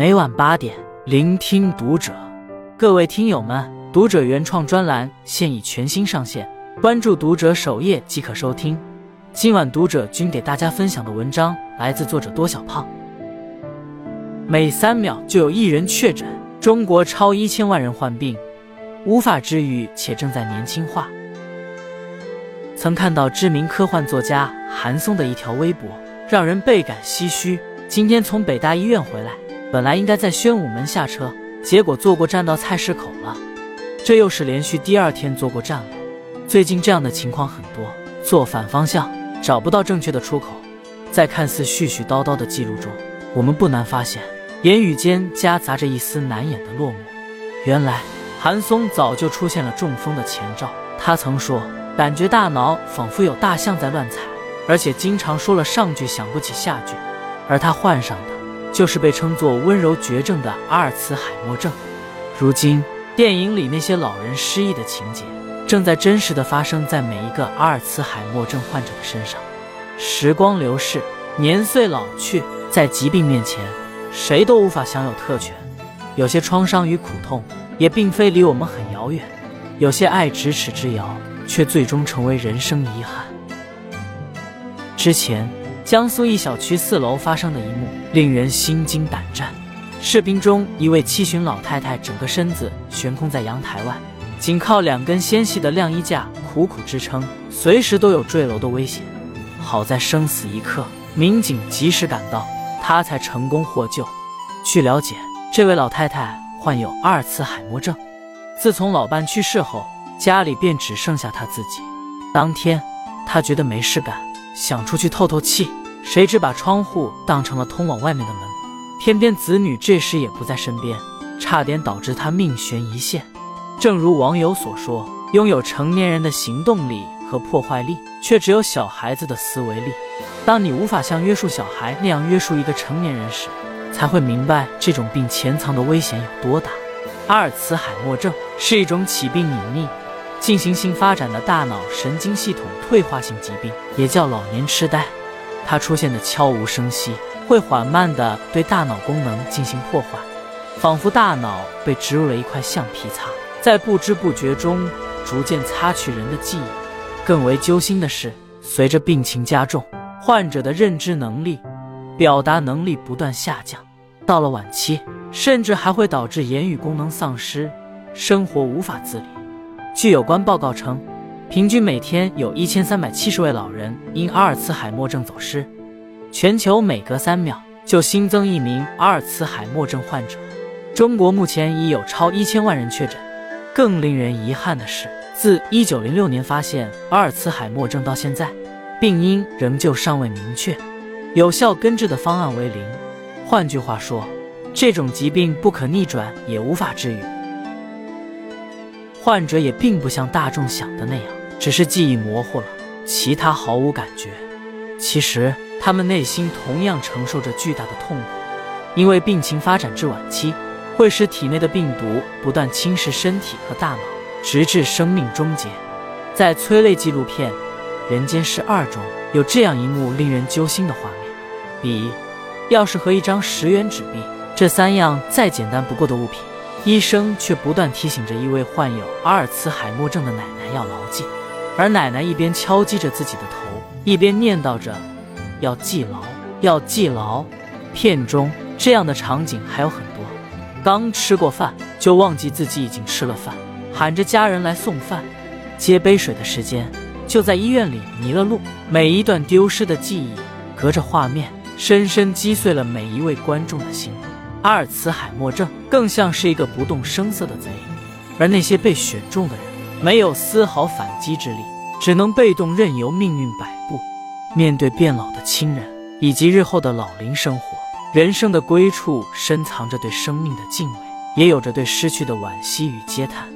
每晚八点，聆听读者。各位听友们，读者原创专栏现已全新上线，关注读者首页即可收听。今晚读者君给大家分享的文章来自作者多小胖。每三秒就有一人确诊，中国超一千万人患病，无法治愈且正在年轻化。曾看到知名科幻作家韩松的一条微博，让人倍感唏嘘。今天从北大医院回来。本来应该在宣武门下车，结果坐过站到菜市口了。这又是连续第二天坐过站了。最近这样的情况很多，坐反方向，找不到正确的出口。在看似絮絮叨叨的记录中，我们不难发现，言语间夹杂着一丝难掩的落寞。原来韩松早就出现了中风的前兆。他曾说，感觉大脑仿佛有大象在乱踩，而且经常说了上句想不起下句，而他患上的。就是被称作温柔绝症的阿尔茨海默症。如今，电影里那些老人失忆的情节，正在真实的发生在每一个阿尔茨海默症患者的身上。时光流逝，年岁老去，在疾病面前，谁都无法享有特权。有些创伤与苦痛，也并非离我们很遥远；有些爱咫尺之遥，却最终成为人生遗憾。之前。江苏一小区四楼发生的一幕令人心惊胆战。视频中，一位七旬老太太整个身子悬空在阳台外，仅靠两根纤细的晾衣架苦苦支撑，随时都有坠楼的危险。好在生死一刻，民警及时赶到，她才成功获救。据了解，这位老太太患有阿尔茨海默症。自从老伴去世后，家里便只剩下她自己。当天，她觉得没事干，想出去透透气。谁知把窗户当成了通往外面的门，偏偏子女这时也不在身边，差点导致他命悬一线。正如网友所说，拥有成年人的行动力和破坏力，却只有小孩子的思维力。当你无法像约束小孩那样约束一个成年人时，才会明白这种病潜藏的危险有多大。阿尔茨海默症是一种起病隐匿、进行性发展的大脑神经系统退化性疾病，也叫老年痴呆。它出现的悄无声息，会缓慢地对大脑功能进行破坏，仿佛大脑被植入了一块橡皮擦，在不知不觉中逐渐擦去人的记忆。更为揪心的是，随着病情加重，患者的认知能力、表达能力不断下降，到了晚期，甚至还会导致言语功能丧失，生活无法自理。据有关报告称。平均每天有一千三百七十位老人因阿尔茨海默症走失，全球每隔三秒就新增一名阿尔茨海默症患者。中国目前已有超一千万人确诊。更令人遗憾的是，自一九零六年发现阿尔茨海默症到现在，病因仍旧尚未明确，有效根治的方案为零。换句话说，这种疾病不可逆转，也无法治愈。患者也并不像大众想的那样。只是记忆模糊了，其他毫无感觉。其实他们内心同样承受着巨大的痛苦，因为病情发展至晚期，会使体内的病毒不断侵蚀身体和大脑，直至生命终结。在催泪纪录片《人间世二》中有这样一幕令人揪心的画面：笔、钥匙和一张十元纸币，这三样再简单不过的物品，医生却不断提醒着一位患有阿尔茨海默症的奶奶要牢记。而奶奶一边敲击着自己的头，一边念叨着：“要记牢，要记牢。”片中这样的场景还有很多。刚吃过饭就忘记自己已经吃了饭，喊着家人来送饭，接杯水的时间就在医院里迷了路。每一段丢失的记忆，隔着画面，深深击碎了每一位观众的心。阿尔茨海默症更像是一个不动声色的贼，而那些被选中的人。没有丝毫反击之力，只能被动任由命运摆布。面对变老的亲人以及日后的老龄生活，人生的归处深藏着对生命的敬畏，也有着对失去的惋惜与嗟叹。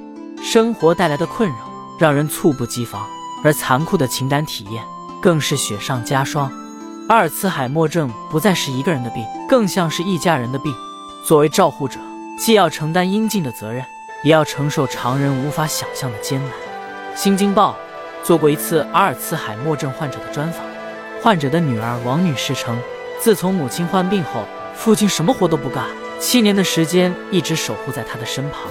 生活带来的困扰让人猝不及防，而残酷的情感体验更是雪上加霜。阿尔茨海默症不再是一个人的病，更像是一家人的病。作为照护者，既要承担应尽的责任。也要承受常人无法想象的艰难。新京报做过一次阿尔茨海默症患者的专访，患者的女儿王女士称，自从母亲患病后，父亲什么活都不干，七年的时间一直守护在他的身旁，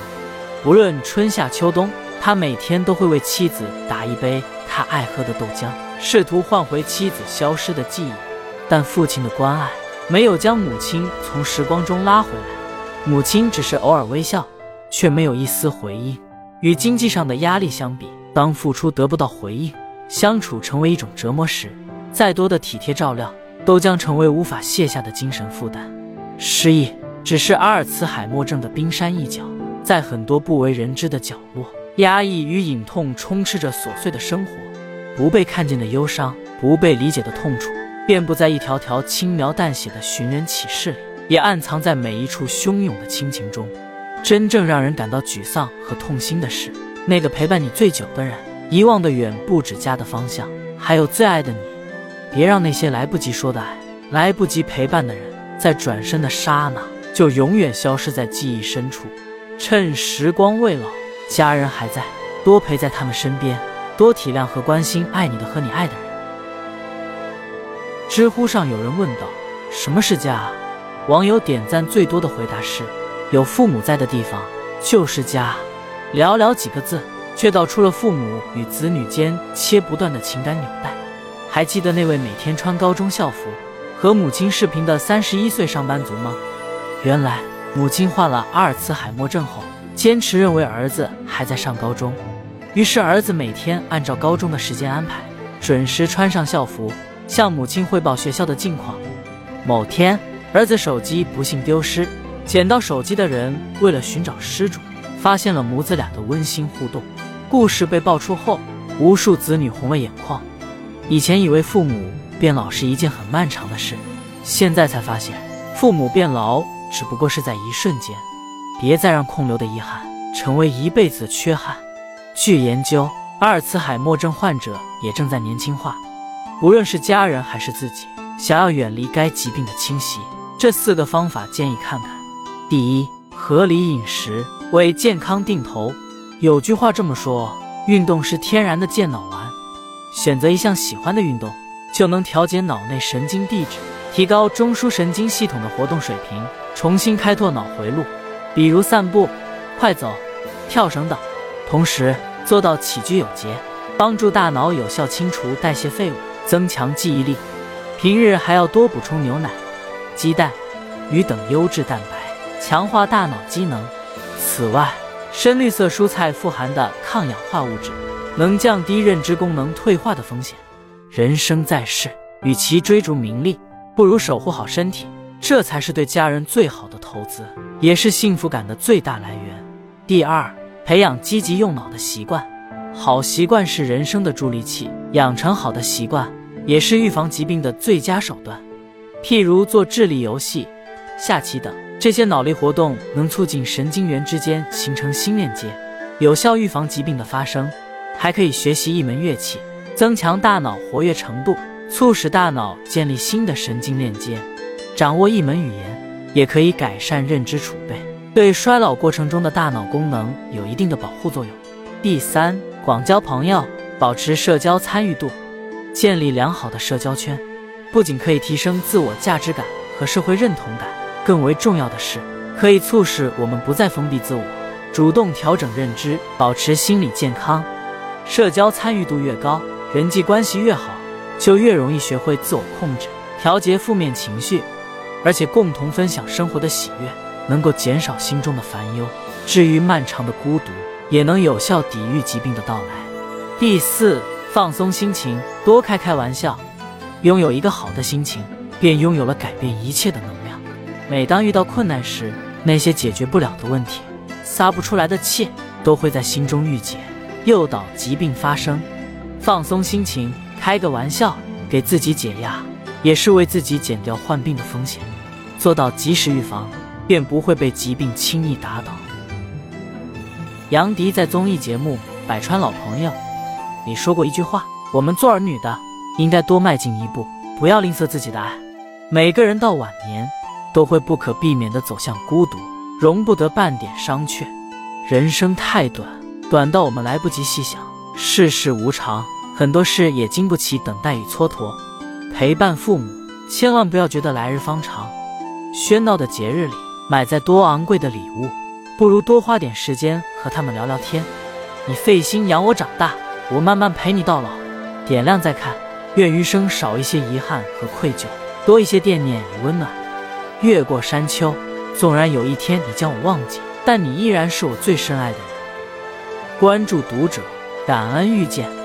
不论春夏秋冬，他每天都会为妻子打一杯他爱喝的豆浆，试图换回妻子消失的记忆。但父亲的关爱没有将母亲从时光中拉回来，母亲只是偶尔微笑，却没有一丝回应。与经济上的压力相比，当付出得不到回应，相处成为一种折磨时，再多的体贴照料都将成为无法卸下的精神负担。失忆只是阿尔茨海默症的冰山一角，在很多不为人知的角落，压抑与隐痛充斥着琐碎的生活，不被看见的忧伤，不被理解的痛楚，遍布在一条条轻描淡写的寻人启事里，也暗藏在每一处汹涌的亲情中。真正让人感到沮丧和痛心的是，那个陪伴你最久的人，遗忘的远不止家的方向，还有最爱的你。别让那些来不及说的爱，来不及陪伴的人，在转身的刹那就永远消失在记忆深处。趁时光未老，家人还在，多陪在他们身边，多体谅和关心爱你的和你爱的人。知乎上有人问道：“什么是家？”网友点赞最多的回答是。有父母在的地方就是家，寥寥几个字，却道出了父母与子女间切不断的情感纽带。还记得那位每天穿高中校服和母亲视频的三十一岁上班族吗？原来母亲患了阿尔茨海默症后，坚持认为儿子还在上高中，于是儿子每天按照高中的时间安排，准时穿上校服，向母亲汇报学校的近况。某天，儿子手机不幸丢失。捡到手机的人为了寻找失主，发现了母子俩的温馨互动。故事被爆出后，无数子女红了眼眶。以前以为父母变老是一件很漫长的事，现在才发现，父母变老只不过是在一瞬间。别再让空留的遗憾成为一辈子的缺憾。据研究，阿尔茨海默症患者也正在年轻化。无论是家人还是自己，想要远离该疾病的侵袭，这四个方法建议看看。第一，合理饮食为健康定投。有句话这么说：运动是天然的健脑丸。选择一项喜欢的运动，就能调节脑内神经递质，提高中枢神经系统的活动水平，重新开拓脑回路。比如散步、快走、跳绳等。同时做到起居有节，帮助大脑有效清除代谢废物，增强记忆力。平日还要多补充牛奶、鸡蛋、鱼等优质蛋白。强化大脑机能。此外，深绿色蔬菜富含的抗氧化物质，能降低认知功能退化的风险。人生在世，与其追逐名利，不如守护好身体，这才是对家人最好的投资，也是幸福感的最大来源。第二，培养积极用脑的习惯。好习惯是人生的助力器，养成好的习惯，也是预防疾病的最佳手段。譬如做智力游戏、下棋等。这些脑力活动能促进神经元之间形成新链接，有效预防疾病的发生。还可以学习一门乐器，增强大脑活跃程度，促使大脑建立新的神经链接。掌握一门语言，也可以改善认知储备，对衰老过程中的大脑功能有一定的保护作用。第三，广交朋友，保持社交参与度，建立良好的社交圈，不仅可以提升自我价值感和社会认同感。更为重要的是，可以促使我们不再封闭自我，主动调整认知，保持心理健康。社交参与度越高，人际关系越好，就越容易学会自我控制，调节负面情绪，而且共同分享生活的喜悦，能够减少心中的烦忧，治愈漫长的孤独，也能有效抵御疾病的到来。第四，放松心情，多开开玩笑。拥有一个好的心情，便拥有了改变一切的能力。每当遇到困难时，那些解决不了的问题、撒不出来的气，都会在心中郁结，诱导疾病发生。放松心情，开个玩笑，给自己解压，也是为自己减掉患病的风险。做到及时预防，便不会被疾病轻易打倒。杨迪在综艺节目《百川老朋友》里说过一句话：“我们做儿女的，应该多迈进一步，不要吝啬自己的爱。每个人到晚年。”都会不可避免地走向孤独，容不得半点商榷。人生太短，短到我们来不及细想。世事无常，很多事也经不起等待与蹉跎。陪伴父母，千万不要觉得来日方长。喧闹的节日里，买再多昂贵的礼物，不如多花点时间和他们聊聊天。你费心养我长大，我慢慢陪你到老。点亮再看，愿余生少一些遗憾和愧疚，多一些惦念与温暖。越过山丘，纵然有一天你将我忘记，但你依然是我最深爱的人。关注读者，感恩遇见。